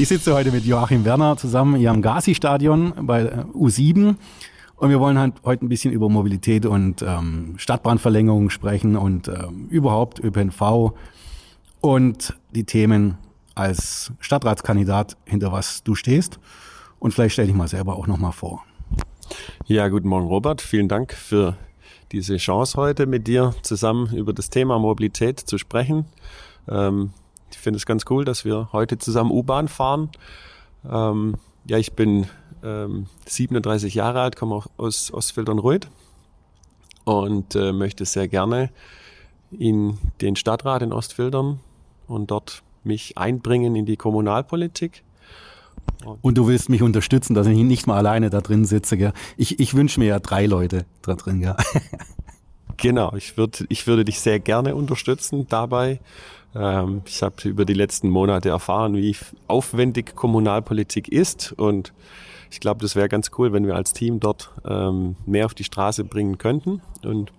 Ich sitze heute mit Joachim Werner zusammen hier am Gazi-Stadion bei äh, U7 und wir wollen halt heute ein bisschen über Mobilität und ähm, Stadtbahnverlängerung sprechen und ähm, überhaupt ÖPNV und die Themen als Stadtratskandidat, hinter was du stehst. Und vielleicht stell dich mal selber auch nochmal vor. Ja, guten Morgen, Robert. Vielen Dank für diese Chance heute mit dir zusammen über das Thema Mobilität zu sprechen. Ähm, ich finde es ganz cool, dass wir heute zusammen U-Bahn fahren. Ähm, ja, ich bin ähm, 37 Jahre alt, komme aus Ostfildern-Reuth und äh, möchte sehr gerne in den Stadtrat in Ostfildern und dort mich einbringen in die Kommunalpolitik. Und du willst mich unterstützen, dass ich nicht mal alleine da drin sitze. Gell? Ich, ich wünsche mir ja drei Leute da drin. Gell? genau, ich, würd, ich würde dich sehr gerne unterstützen dabei. Ähm, ich habe über die letzten Monate erfahren, wie aufwendig Kommunalpolitik ist und ich glaube, das wäre ganz cool, wenn wir als Team dort ähm, mehr auf die Straße bringen könnten. Und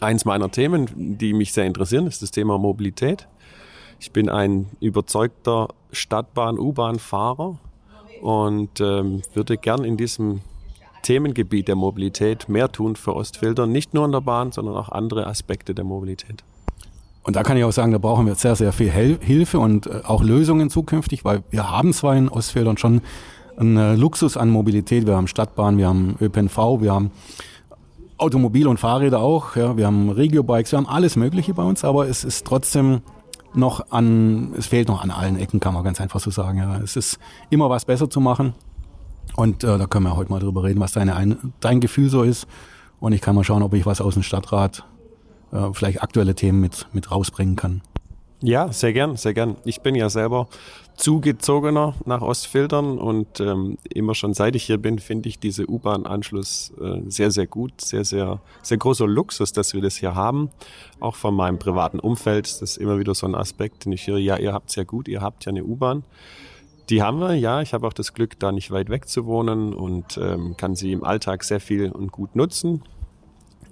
eins meiner Themen, die mich sehr interessieren, ist das Thema Mobilität. Ich bin ein überzeugter Stadtbahn-U-Bahn-Fahrer und ähm, würde gern in diesem Themengebiet der Mobilität mehr tun für Ostfilter, nicht nur in der Bahn, sondern auch andere Aspekte der Mobilität. Und da kann ich auch sagen, da brauchen wir sehr, sehr viel Hilfe und äh, auch Lösungen zukünftig, weil wir haben zwar in Ostfildern schon einen äh, Luxus an Mobilität. Wir haben Stadtbahn, wir haben ÖPNV, wir haben Automobil und Fahrräder auch, ja, wir haben Regiobikes, wir haben alles Mögliche bei uns, aber es ist trotzdem noch an, es fehlt noch an allen Ecken, kann man ganz einfach so sagen. Ja. Es ist immer was besser zu machen. Und äh, da können wir heute mal drüber reden, was deine, dein Gefühl so ist. Und ich kann mal schauen, ob ich was aus dem Stadtrat, äh, vielleicht aktuelle Themen mit, mit rausbringen kann. Ja, sehr gern, sehr gern. Ich bin ja selber zugezogener nach Ostfildern und ähm, immer schon seit ich hier bin, finde ich diese U-Bahn-Anschluss äh, sehr, sehr gut, sehr, sehr, sehr großer Luxus, dass wir das hier haben. Auch von meinem privaten Umfeld ist das immer wieder so ein Aspekt, den ich höre, ja, ihr habt es ja gut, ihr habt ja eine U-Bahn. Die haben wir, ja. Ich habe auch das Glück, da nicht weit weg zu wohnen und ähm, kann sie im Alltag sehr viel und gut nutzen.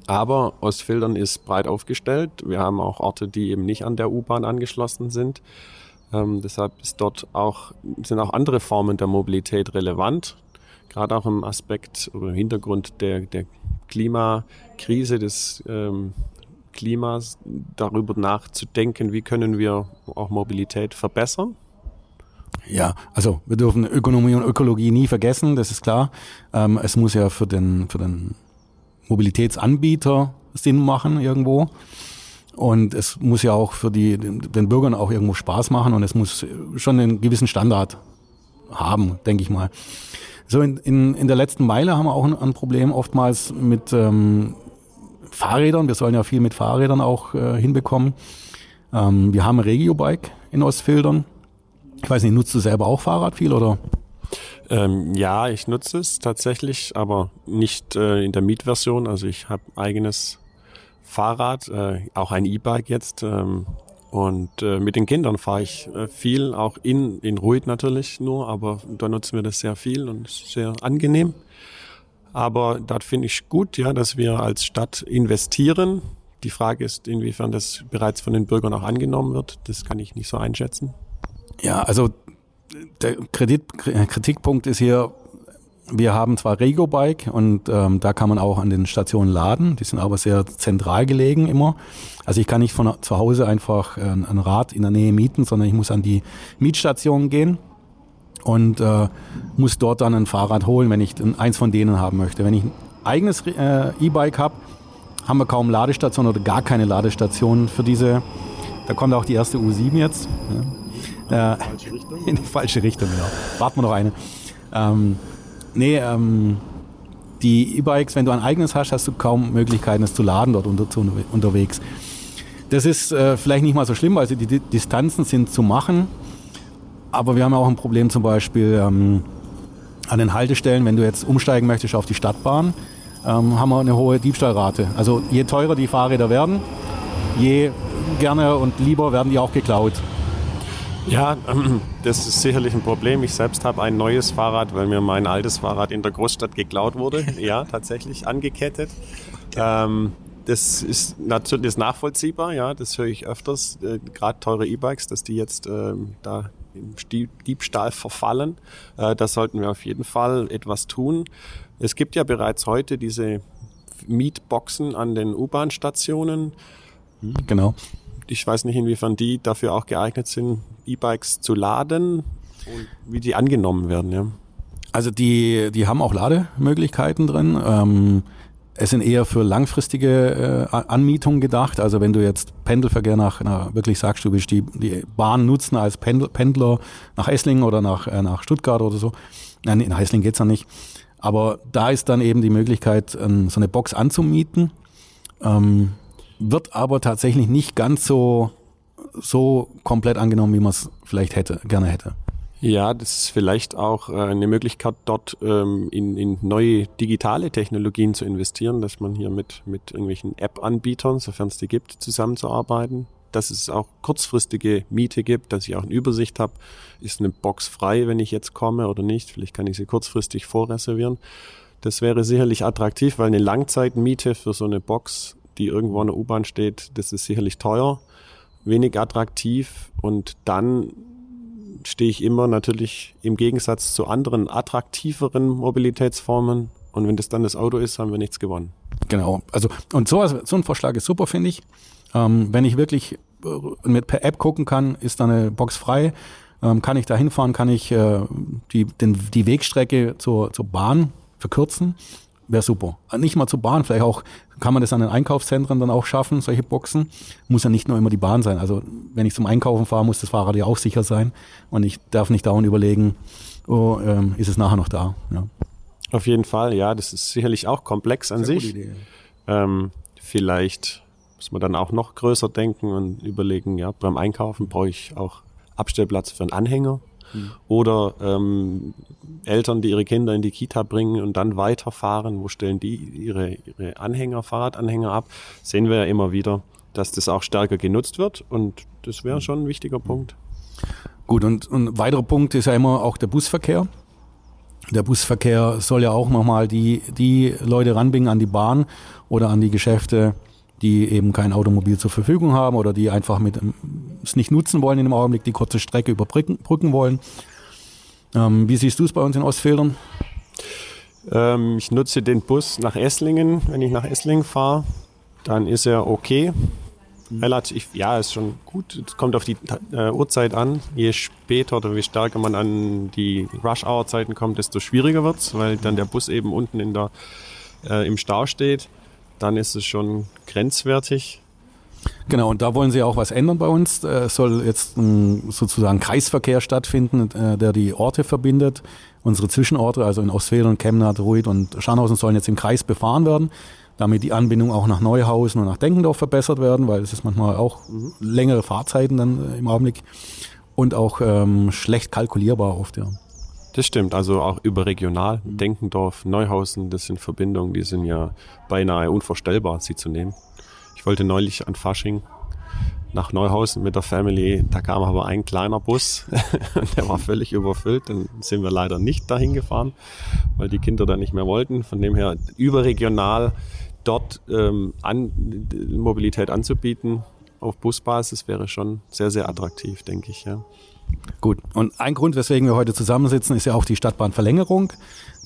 Aber Ostfildern ist breit aufgestellt. Wir haben auch Orte, die eben nicht an der U-Bahn angeschlossen sind. Ähm, deshalb ist dort auch, sind auch andere Formen der Mobilität relevant. Gerade auch im Aspekt oder im Hintergrund der, der Klimakrise, des ähm, Klimas, darüber nachzudenken, wie können wir auch Mobilität verbessern. Ja, also wir dürfen Ökonomie und Ökologie nie vergessen, das ist klar. Ähm, es muss ja für den, für den Mobilitätsanbieter Sinn machen irgendwo. Und es muss ja auch für die, den Bürgern auch irgendwo Spaß machen und es muss schon einen gewissen Standard haben, denke ich mal. So in, in, in der letzten Meile haben wir auch ein, ein Problem oftmals mit ähm, Fahrrädern. Wir sollen ja viel mit Fahrrädern auch äh, hinbekommen. Ähm, wir haben Regiobike in Ostfildern. Ich weiß nicht, nutzt du selber auch Fahrrad viel oder? Ähm, ja, ich nutze es tatsächlich, aber nicht äh, in der Mietversion. Also ich habe eigenes Fahrrad, äh, auch ein E-Bike jetzt. Ähm, und äh, mit den Kindern fahre ich äh, viel, auch in, in Ruid natürlich nur, aber da nutzen wir das sehr viel und sehr angenehm. Aber dort finde ich gut, ja, dass wir als Stadt investieren. Die Frage ist, inwiefern das bereits von den Bürgern auch angenommen wird. Das kann ich nicht so einschätzen. Ja, also der Kredit, Kritikpunkt ist hier, wir haben zwar Rego-Bike und ähm, da kann man auch an den Stationen laden, die sind aber sehr zentral gelegen immer. Also ich kann nicht von zu Hause einfach äh, ein Rad in der Nähe mieten, sondern ich muss an die Mietstation gehen und äh, muss dort dann ein Fahrrad holen, wenn ich eins von denen haben möchte. Wenn ich ein eigenes äh, E-Bike habe, haben wir kaum Ladestationen oder gar keine Ladestationen für diese. Da kommt auch die erste U7 jetzt. Ja. Äh, in die falsche Richtung, genau. Warten wir noch eine. Ähm, Nee, ähm, die E-Bikes, wenn du ein eigenes hast, hast du kaum Möglichkeiten, es zu laden dort unter, zu, unterwegs. Das ist äh, vielleicht nicht mal so schlimm, weil die, die Distanzen sind zu machen. Aber wir haben auch ein Problem zum Beispiel ähm, an den Haltestellen, wenn du jetzt umsteigen möchtest auf die Stadtbahn, ähm, haben wir eine hohe Diebstahlrate. Also je teurer die Fahrräder werden, je gerne und lieber werden die auch geklaut. Ja, das ist sicherlich ein Problem. Ich selbst habe ein neues Fahrrad, weil mir mein altes Fahrrad in der Großstadt geklaut wurde. Ja, tatsächlich angekettet. Ähm, das ist natürlich nachvollziehbar, ja, das höre ich öfters, äh, gerade teure E-Bikes, dass die jetzt äh, da Diebstahl verfallen. Äh, da sollten wir auf jeden Fall etwas tun. Es gibt ja bereits heute diese Mietboxen an den U-Bahn-Stationen. Genau. Ich weiß nicht, inwiefern die dafür auch geeignet sind, E-Bikes zu laden und wie die angenommen werden. Ja. Also die, die haben auch Lademöglichkeiten drin. Ähm, es sind eher für langfristige äh, Anmietungen gedacht. Also wenn du jetzt Pendelverkehr nach, nach wirklich sagst, du willst die, die Bahn nutzen als Pendel, Pendler nach Esslingen oder nach, äh, nach Stuttgart oder so. Nein, in Esslingen geht's dann nicht. Aber da ist dann eben die Möglichkeit, ähm, so eine Box anzumieten. Ähm, wird aber tatsächlich nicht ganz so, so komplett angenommen, wie man es vielleicht hätte, gerne hätte. Ja, das ist vielleicht auch äh, eine Möglichkeit, dort ähm, in, in neue digitale Technologien zu investieren, dass man hier mit, mit irgendwelchen App-Anbietern, sofern es die gibt, zusammenzuarbeiten. Dass es auch kurzfristige Miete gibt, dass ich auch eine Übersicht habe, ist eine Box frei, wenn ich jetzt komme oder nicht. Vielleicht kann ich sie kurzfristig vorreservieren. Das wäre sicherlich attraktiv, weil eine Langzeitmiete für so eine Box, die irgendwo an der U-Bahn steht, das ist sicherlich teuer, wenig attraktiv und dann stehe ich immer natürlich im Gegensatz zu anderen attraktiveren Mobilitätsformen. Und wenn das dann das Auto ist, haben wir nichts gewonnen. Genau. Also, und so, so ein Vorschlag ist super, finde ich. Ähm, wenn ich wirklich äh, mit per App gucken kann, ist da eine Box frei. Ähm, kann ich da hinfahren, kann ich äh, die, den, die Wegstrecke zur, zur Bahn verkürzen wäre super. Nicht mal zur Bahn, vielleicht auch kann man das an den Einkaufszentren dann auch schaffen, solche Boxen. Muss ja nicht nur immer die Bahn sein. Also wenn ich zum Einkaufen fahre, muss das Fahrrad ja auch sicher sein und ich darf nicht dauernd überlegen, oh, ähm, ist es nachher noch da. Ja. Auf jeden Fall, ja, das ist sicherlich auch komplex an Sehr sich. Ähm, vielleicht muss man dann auch noch größer denken und überlegen, ja, beim Einkaufen brauche ich auch Abstellplatz für einen Anhänger Mhm. Oder ähm, Eltern, die ihre Kinder in die Kita bringen und dann weiterfahren, wo stellen die ihre, ihre Anhänger, Fahrradanhänger ab, sehen wir ja immer wieder, dass das auch stärker genutzt wird und das wäre schon ein wichtiger Punkt. Gut, und, und ein weiterer Punkt ist ja immer auch der Busverkehr. Der Busverkehr soll ja auch nochmal die, die Leute ranbringen an die Bahn oder an die Geschäfte, die eben kein Automobil zur Verfügung haben oder die einfach mit ähm, es nicht nutzen wollen in dem Augenblick, die kurze Strecke überbrücken wollen. Ähm, wie siehst du es bei uns in Ostfildern? Ähm, ich nutze den Bus nach Esslingen. Wenn ich nach Esslingen fahre, dann ist er okay. Mhm. Relativ, ja, ist schon gut. Es kommt auf die äh, Uhrzeit an. Je später oder je stärker man an die Rush-Hour-Zeiten kommt, desto schwieriger wird es, weil dann der Bus eben unten in der, äh, im Stau steht dann ist es schon grenzwertig. Genau, und da wollen sie auch was ändern bei uns. Es soll jetzt ein, sozusagen Kreisverkehr stattfinden, äh, der die Orte verbindet. Unsere Zwischenorte, also in Ostfildern, Chemnat, Ruid und Scharnhausen, sollen jetzt im Kreis befahren werden, damit die Anbindung auch nach Neuhausen und nach Denkendorf verbessert werden, weil es ist manchmal auch längere Fahrzeiten dann äh, im Augenblick und auch ähm, schlecht kalkulierbar oft, ja. Das stimmt, also auch überregional. Mhm. Denkendorf, Neuhausen, das sind Verbindungen, die sind ja beinahe unvorstellbar, sie zu nehmen. Ich wollte neulich an Fasching nach Neuhausen mit der Family, da kam aber ein kleiner Bus, der war völlig überfüllt, dann sind wir leider nicht dahin gefahren, weil die Kinder da nicht mehr wollten. Von dem her überregional dort ähm, an, Mobilität anzubieten auf Busbasis wäre schon sehr, sehr attraktiv, denke ich. Ja. Gut, und ein Grund, weswegen wir heute zusammensitzen, ist ja auch die Stadtbahnverlängerung.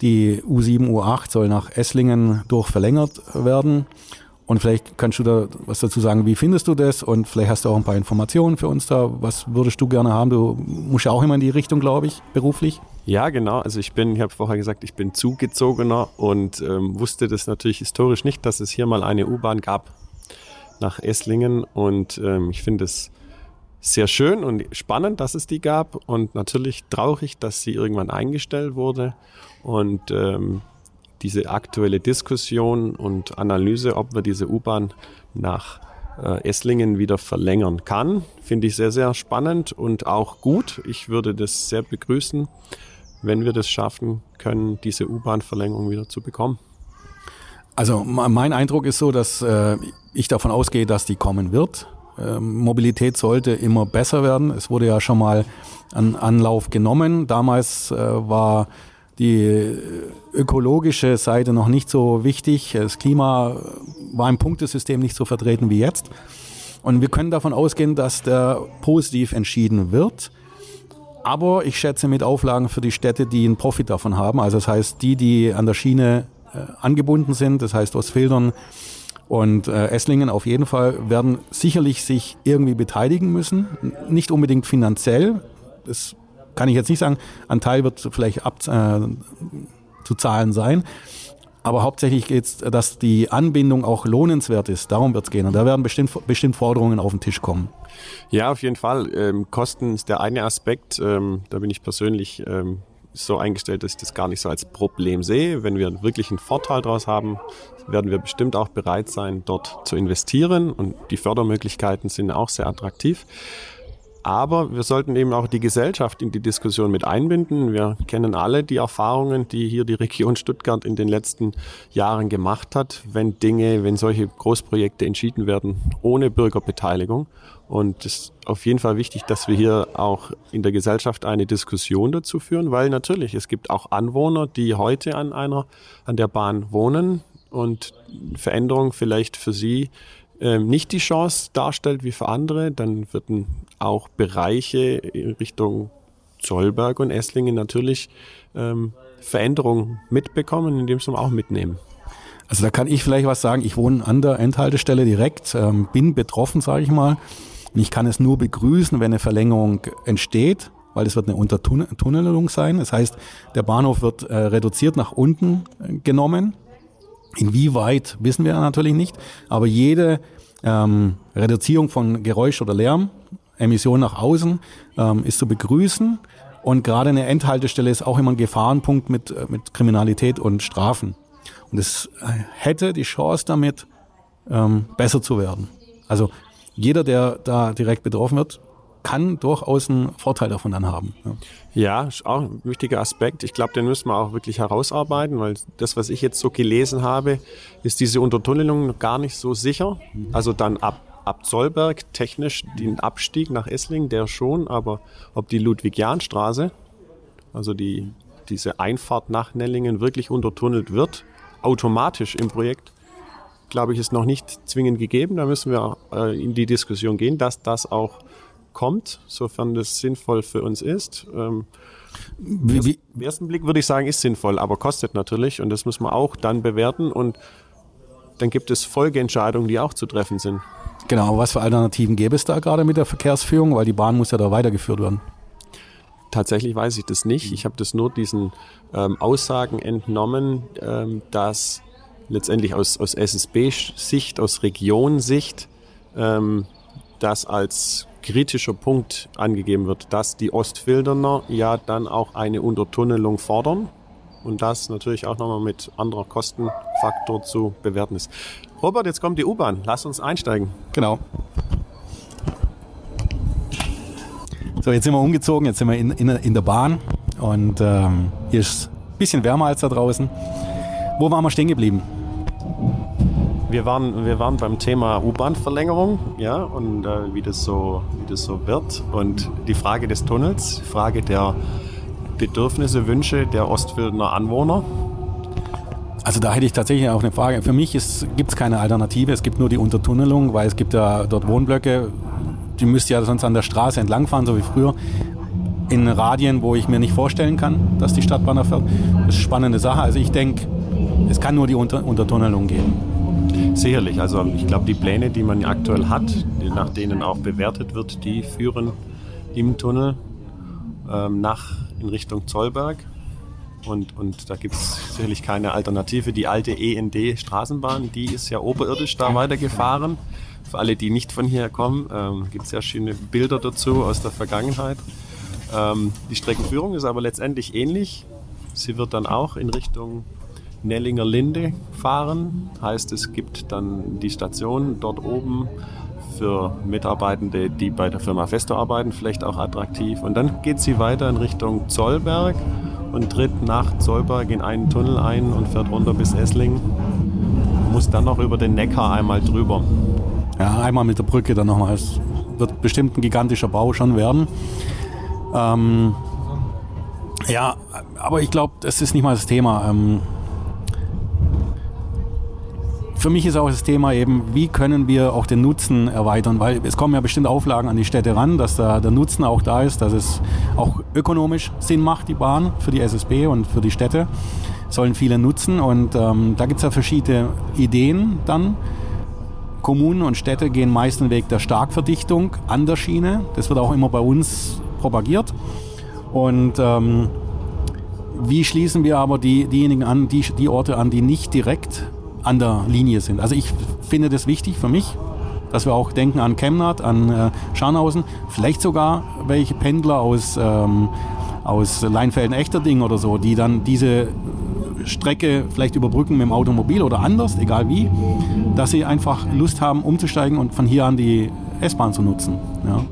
Die U7, U8 soll nach Esslingen durch verlängert werden. Und vielleicht kannst du da was dazu sagen, wie findest du das? Und vielleicht hast du auch ein paar Informationen für uns da. Was würdest du gerne haben? Du musst ja auch immer in die Richtung, glaube ich, beruflich. Ja, genau. Also ich bin, ich habe vorher gesagt, ich bin Zugezogener und ähm, wusste das natürlich historisch nicht, dass es hier mal eine U-Bahn gab nach Esslingen. Und ähm, ich finde es sehr schön und spannend, dass es die gab und natürlich traurig, dass sie irgendwann eingestellt wurde. Und ähm, diese aktuelle Diskussion und Analyse, ob wir diese U-Bahn nach äh, Esslingen wieder verlängern kann, finde ich sehr, sehr spannend und auch gut. Ich würde das sehr begrüßen, wenn wir das schaffen können, diese U-Bahn-Verlängerung wieder zu bekommen. Also mein Eindruck ist so, dass äh, ich davon ausgehe, dass die kommen wird. Ähm, Mobilität sollte immer besser werden. Es wurde ja schon mal ein Anlauf genommen. Damals äh, war die ökologische Seite noch nicht so wichtig. Das Klima war im Punktesystem nicht so vertreten wie jetzt. Und wir können davon ausgehen, dass der positiv entschieden wird. aber ich schätze mit Auflagen für die Städte, die einen Profit davon haben. Also das heißt, die, die an der Schiene äh, angebunden sind, das heißt Ostfildern und äh, Esslingen auf jeden Fall, werden sicherlich sich irgendwie beteiligen müssen. Nicht unbedingt finanziell. Das kann ich jetzt nicht sagen. Ein Teil wird vielleicht ab, äh, zu zahlen sein. Aber hauptsächlich geht es, dass die Anbindung auch lohnenswert ist. Darum wird es gehen. Und da werden bestimmt, bestimmt Forderungen auf den Tisch kommen. Ja, auf jeden Fall. Ähm, Kosten ist der eine Aspekt. Ähm, da bin ich persönlich ähm, so eingestellt, dass ich das gar nicht so als Problem sehe. Wenn wir wirklich einen Vorteil daraus haben, werden wir bestimmt auch bereit sein, dort zu investieren. Und die Fördermöglichkeiten sind auch sehr attraktiv. Aber wir sollten eben auch die Gesellschaft in die Diskussion mit einbinden. Wir kennen alle die Erfahrungen, die hier die Region Stuttgart in den letzten Jahren gemacht hat, wenn Dinge, wenn solche Großprojekte entschieden werden ohne Bürgerbeteiligung. Und es ist auf jeden Fall wichtig, dass wir hier auch in der Gesellschaft eine Diskussion dazu führen, weil natürlich es gibt auch Anwohner, die heute an einer, an der Bahn wohnen und Veränderung vielleicht für sie ähm, nicht die Chance darstellt wie für andere, dann würden auch Bereiche in Richtung Zollberg und Esslingen natürlich ähm, Veränderungen mitbekommen, indem sie auch mitnehmen. Also da kann ich vielleicht was sagen. Ich wohne an der Endhaltestelle direkt, ähm, bin betroffen, sage ich mal. Und ich kann es nur begrüßen, wenn eine Verlängerung entsteht, weil es wird eine Untertunnelung sein. Das heißt, der Bahnhof wird äh, reduziert nach unten äh, genommen. Inwieweit wissen wir natürlich nicht, aber jede ähm, Reduzierung von Geräusch oder Lärm, Emission nach außen, ähm, ist zu begrüßen. Und gerade eine Endhaltestelle ist auch immer ein Gefahrenpunkt mit, äh, mit Kriminalität und Strafen. Und es äh, hätte die Chance damit, ähm, besser zu werden. Also jeder, der da direkt betroffen wird, kann durchaus einen Vorteil davon dann haben. Ja, ist auch ein wichtiger Aspekt. Ich glaube, den müssen wir auch wirklich herausarbeiten, weil das, was ich jetzt so gelesen habe, ist diese Untertunnelung gar nicht so sicher. Also dann ab, ab Zollberg technisch den Abstieg nach Esslingen, der schon, aber ob die Ludwig-Jahn-Straße, also die, diese Einfahrt nach Nellingen wirklich untertunnelt wird, automatisch im Projekt, glaube ich, ist noch nicht zwingend gegeben. Da müssen wir äh, in die Diskussion gehen, dass das auch kommt, sofern das sinnvoll für uns ist. Ähm, wie, wie? Im ersten Blick würde ich sagen, ist sinnvoll, aber kostet natürlich und das muss man auch dann bewerten und dann gibt es Folgeentscheidungen, die auch zu treffen sind. Genau, was für Alternativen gäbe es da gerade mit der Verkehrsführung, weil die Bahn muss ja da weitergeführt werden. Tatsächlich weiß ich das nicht. Ich habe das nur diesen ähm, Aussagen entnommen, ähm, dass letztendlich aus, aus SSB-Sicht, aus Region-Sicht, ähm, das als kritischer Punkt angegeben wird, dass die Ostfilderner ja dann auch eine Untertunnelung fordern und das natürlich auch nochmal mit anderer Kostenfaktor zu bewerten ist. Robert, jetzt kommt die U-Bahn. Lass uns einsteigen. Genau. So, jetzt sind wir umgezogen, jetzt sind wir in, in, in der Bahn und ähm, hier ist ein bisschen wärmer als da draußen. Wo waren wir stehen geblieben? Wir waren, wir waren beim Thema U-Bahn-Verlängerung, ja, und äh, wie, das so, wie das so wird. Und die Frage des Tunnels, die Frage der Bedürfnisse, Wünsche der Ostfildener Anwohner. Also da hätte ich tatsächlich auch eine Frage. Für mich gibt es keine Alternative, es gibt nur die Untertunnelung, weil es gibt ja dort Wohnblöcke, die müsst ihr ja sonst an der Straße entlangfahren, so wie früher. In Radien, wo ich mir nicht vorstellen kann, dass die Stadtbahn da fährt. Das ist eine spannende Sache. Also ich denke, es kann nur die Unter Untertunnelung geben. Sicherlich, also ich glaube, die Pläne, die man aktuell hat, nach denen auch bewertet wird, die führen im Tunnel ähm, nach in Richtung Zollberg. Und, und da gibt es sicherlich keine Alternative. Die alte END-Straßenbahn, die ist ja oberirdisch da weitergefahren. Für alle, die nicht von hier kommen, ähm, gibt es sehr schöne Bilder dazu aus der Vergangenheit. Ähm, die Streckenführung ist aber letztendlich ähnlich. Sie wird dann auch in Richtung Nellinger Linde fahren. Heißt, es gibt dann die Station dort oben für Mitarbeitende, die bei der Firma Festo arbeiten, vielleicht auch attraktiv. Und dann geht sie weiter in Richtung Zollberg und tritt nach Zollberg in einen Tunnel ein und fährt runter bis Esslingen. Muss dann noch über den Neckar einmal drüber. Ja, einmal mit der Brücke dann nochmal. Es wird bestimmt ein gigantischer Bau schon werden. Ähm, ja, aber ich glaube, das ist nicht mal das Thema. Ähm, für mich ist auch das Thema eben, wie können wir auch den Nutzen erweitern, weil es kommen ja bestimmt Auflagen an die Städte ran, dass da der Nutzen auch da ist, dass es auch ökonomisch Sinn macht, die Bahn für die SSB und für die Städte sollen viele nutzen und ähm, da gibt es ja verschiedene Ideen dann. Kommunen und Städte gehen meist den Weg der Starkverdichtung an der Schiene. Das wird auch immer bei uns propagiert. Und ähm, wie schließen wir aber die, diejenigen an, die, die Orte an, die nicht direkt an der Linie sind? Also ich finde das wichtig für mich, dass wir auch denken an Chemnat, an äh, Scharnhausen, vielleicht sogar welche Pendler aus, ähm, aus Leinfelden-Echterding oder so, die dann diese Strecke vielleicht überbrücken mit dem Automobil oder anders, egal wie, dass sie einfach Lust haben, umzusteigen und von hier an die S-Bahn zu nutzen. Ja.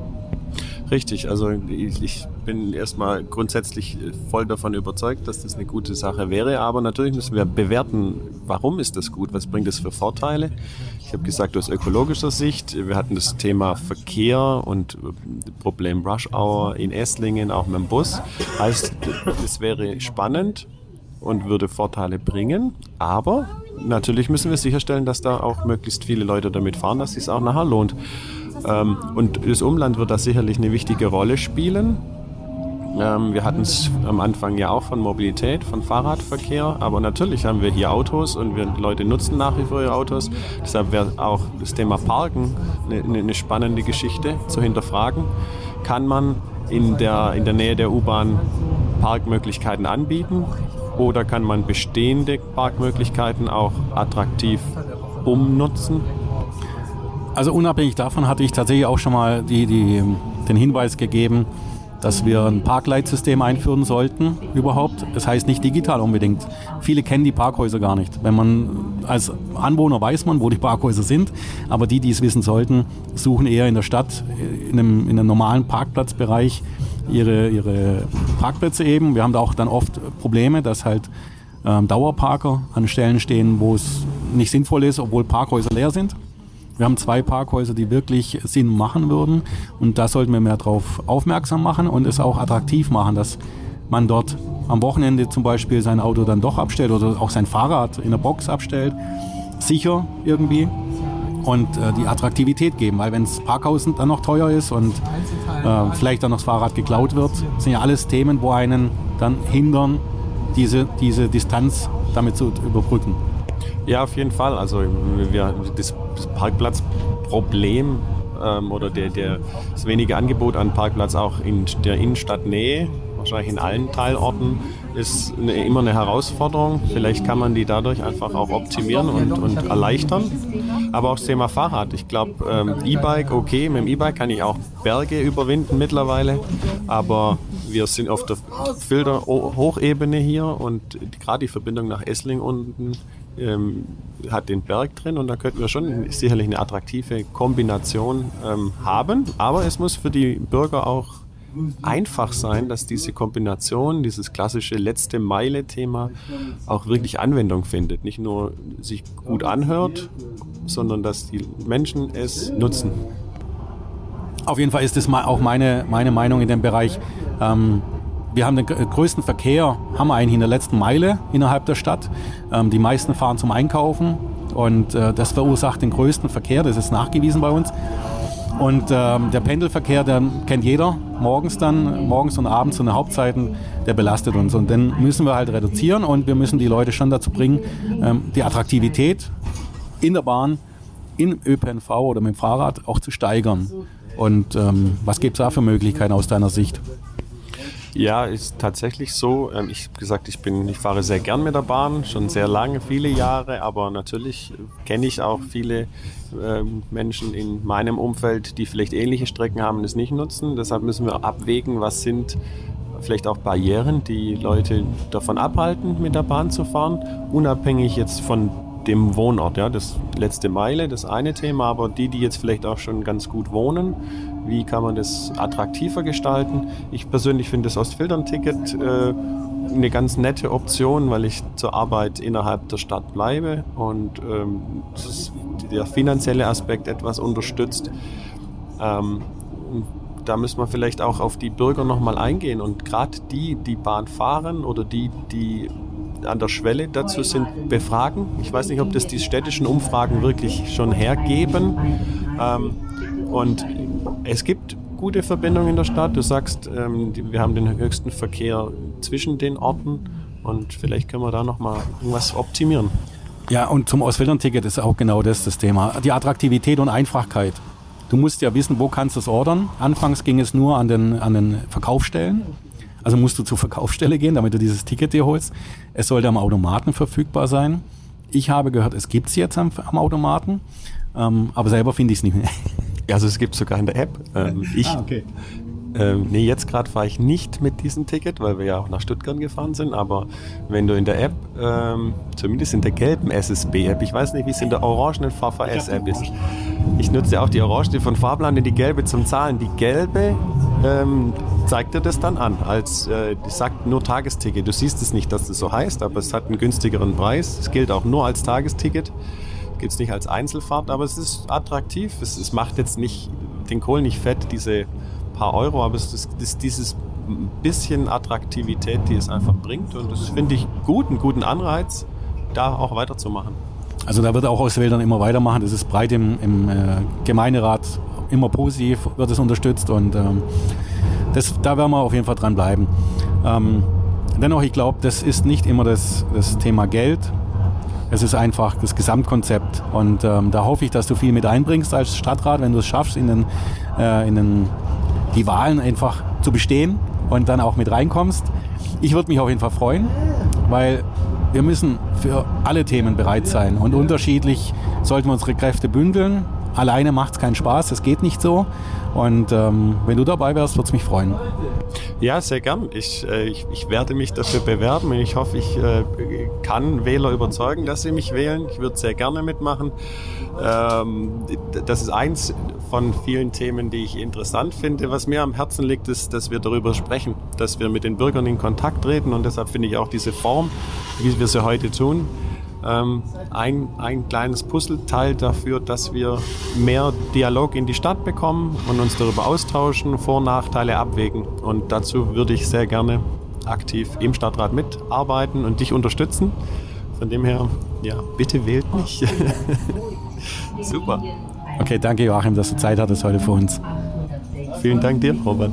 Richtig, also ich, ich bin erstmal grundsätzlich voll davon überzeugt, dass das eine gute Sache wäre, aber natürlich müssen wir bewerten, warum ist das gut, was bringt es für Vorteile. Ich habe gesagt, aus ökologischer Sicht, wir hatten das Thema Verkehr und Problem Rush Hour in Esslingen, auch mit dem Bus. Heißt, es wäre spannend und würde Vorteile bringen, aber natürlich müssen wir sicherstellen, dass da auch möglichst viele Leute damit fahren, dass es auch nachher lohnt. Ähm, und das Umland wird da sicherlich eine wichtige Rolle spielen. Ähm, wir hatten es am Anfang ja auch von Mobilität, von Fahrradverkehr, aber natürlich haben wir hier Autos und wir Leute nutzen nach wie vor ihre Autos. Deshalb wäre auch das Thema Parken eine, eine spannende Geschichte zu hinterfragen. Kann man in der, in der Nähe der U-Bahn Parkmöglichkeiten anbieten oder kann man bestehende Parkmöglichkeiten auch attraktiv umnutzen? Also unabhängig davon hatte ich tatsächlich auch schon mal die, die, den Hinweis gegeben, dass wir ein Parkleitsystem einführen sollten überhaupt. Das heißt nicht digital unbedingt. Viele kennen die Parkhäuser gar nicht. Wenn man als Anwohner weiß man, wo die Parkhäuser sind, aber die, die es wissen sollten, suchen eher in der Stadt in einem, in einem normalen Parkplatzbereich ihre, ihre Parkplätze eben. Wir haben da auch dann oft Probleme, dass halt ähm, Dauerparker an Stellen stehen, wo es nicht sinnvoll ist, obwohl Parkhäuser leer sind. Wir haben zwei Parkhäuser, die wirklich Sinn machen würden. Und da sollten wir mehr darauf aufmerksam machen und es auch attraktiv machen, dass man dort am Wochenende zum Beispiel sein Auto dann doch abstellt oder auch sein Fahrrad in der Box abstellt. Sicher irgendwie. Und äh, die Attraktivität geben, weil wenn das Parkhaus dann noch teuer ist und äh, vielleicht dann noch das Fahrrad geklaut wird, sind ja alles Themen, wo einen dann hindern, diese, diese Distanz damit zu überbrücken. Ja, auf jeden Fall. Also wir, das Parkplatzproblem ähm, oder der, der, das wenige Angebot an Parkplatz auch in der Innenstadtnähe, wahrscheinlich in allen Teilorten, ist eine, immer eine Herausforderung. Vielleicht kann man die dadurch einfach auch optimieren und, und erleichtern. Aber auch das Thema Fahrrad. Ich glaube, ähm, E-Bike, okay, mit dem E-Bike kann ich auch Berge überwinden mittlerweile. Aber wir sind auf der Filter-Hochebene hier und gerade die Verbindung nach Essling unten ähm, hat den Berg drin und da könnten wir schon sicherlich eine attraktive Kombination ähm, haben. Aber es muss für die Bürger auch einfach sein, dass diese Kombination, dieses klassische letzte Meile-Thema auch wirklich Anwendung findet. Nicht nur sich gut anhört, sondern dass die Menschen es nutzen. Auf jeden Fall ist das auch meine, meine Meinung in dem Bereich. Ähm, wir haben den größten Verkehr, haben wir eigentlich in der letzten Meile innerhalb der Stadt. Ähm, die meisten fahren zum Einkaufen und äh, das verursacht den größten Verkehr, das ist nachgewiesen bei uns. Und ähm, der Pendelverkehr, der kennt jeder, morgens dann, morgens und abends zu den Hauptzeiten, der belastet uns. Und den müssen wir halt reduzieren und wir müssen die Leute schon dazu bringen, ähm, die Attraktivität in der Bahn, im ÖPNV oder mit dem Fahrrad auch zu steigern. Und ähm, was gibt es da für Möglichkeiten aus deiner Sicht? Ja, ist tatsächlich so. Ähm, ich habe gesagt, ich bin, ich fahre sehr gern mit der Bahn, schon sehr lange, viele Jahre, aber natürlich kenne ich auch viele ähm, Menschen in meinem Umfeld, die vielleicht ähnliche Strecken haben und es nicht nutzen. Deshalb müssen wir abwägen, was sind vielleicht auch Barrieren, die Leute davon abhalten, mit der Bahn zu fahren, unabhängig jetzt von dem Wohnort. Ja, das letzte Meile, das eine Thema, aber die, die jetzt vielleicht auch schon ganz gut wohnen, wie kann man das attraktiver gestalten? Ich persönlich finde das Ostfildern-Ticket äh, eine ganz nette Option, weil ich zur Arbeit innerhalb der Stadt bleibe und ähm, der finanzielle Aspekt etwas unterstützt. Ähm, da müssen wir vielleicht auch auf die Bürger nochmal eingehen und gerade die, die Bahn fahren oder die, die an der Schwelle dazu sind, befragen. Ich weiß nicht, ob das die städtischen Umfragen wirklich schon hergeben. Ähm, und es gibt gute Verbindungen in der Stadt. Du sagst, ähm, wir haben den höchsten Verkehr zwischen den Orten und vielleicht können wir da nochmal irgendwas optimieren. Ja, und zum Ostwildern-Ticket ist auch genau das das Thema. Die Attraktivität und Einfachkeit. Du musst ja wissen, wo kannst du es ordern. Anfangs ging es nur an den, an den Verkaufsstellen. Also musst du zur Verkaufsstelle gehen, damit du dieses Ticket dir holst. Es sollte am Automaten verfügbar sein. Ich habe gehört, es gibt es jetzt am, am Automaten, ähm, aber selber finde ich es nicht mehr. Also es gibt sogar in der App. Ähm, ich, ah, okay. Ähm, nee, jetzt gerade fahre ich nicht mit diesem Ticket, weil wir ja auch nach Stuttgart gefahren sind. Aber wenn du in der App, ähm, zumindest in der gelben SSB-App, ich weiß nicht, wie es in der orangenen VVS-App ist. Ich nutze auch die orange von Fahrplan und die gelbe zum Zahlen. Die gelbe ähm, zeigt dir das dann an. Als äh, sagt nur Tagesticket. Du siehst es nicht, dass das so heißt, aber es hat einen günstigeren Preis. Es gilt auch nur als Tagesticket. Gibt es nicht als Einzelfahrt, aber es ist attraktiv. Es, es macht jetzt nicht den Kohl nicht fett, diese paar Euro, aber es ist, ist dieses bisschen Attraktivität, die es einfach bringt. Und das finde ich gut, einen guten Anreiz, da auch weiterzumachen. Also da wird auch aus Wäldern immer weitermachen. Das ist breit im, im äh, Gemeinderat immer positiv, wird es unterstützt und ähm, das, da werden wir auf jeden Fall dran bleiben. Ähm, dennoch, ich glaube, das ist nicht immer das, das Thema Geld. Es ist einfach das Gesamtkonzept. Und ähm, da hoffe ich, dass du viel mit einbringst als Stadtrat, wenn du es schaffst, in, den, äh, in den, die Wahlen einfach zu bestehen und dann auch mit reinkommst. Ich würde mich auf jeden Fall freuen, weil wir müssen für alle Themen bereit sein und unterschiedlich sollten wir unsere Kräfte bündeln. Alleine macht es keinen Spaß, das geht nicht so. Und ähm, wenn du dabei wärst, würde es mich freuen. Ja, sehr gern. Ich, äh, ich, ich, werde mich dafür bewerben ich hoffe, ich äh, kann Wähler überzeugen, dass sie mich wählen. Ich würde sehr gerne mitmachen. Ähm, das ist eins von vielen Themen, die ich interessant finde. Was mir am Herzen liegt, ist, dass wir darüber sprechen, dass wir mit den Bürgern in Kontakt treten und deshalb finde ich auch diese Form, wie wir sie heute tun, ähm, ein, ein kleines Puzzleteil dafür, dass wir mehr Dialog in die Stadt bekommen und uns darüber austauschen, Vor- und Nachteile abwägen. Und dazu würde ich sehr gerne aktiv im Stadtrat mitarbeiten und dich unterstützen. Von dem her, ja, bitte wählt mich. Super. Okay, danke Joachim, dass du Zeit hattest heute für uns. Vielen Dank dir, Robert.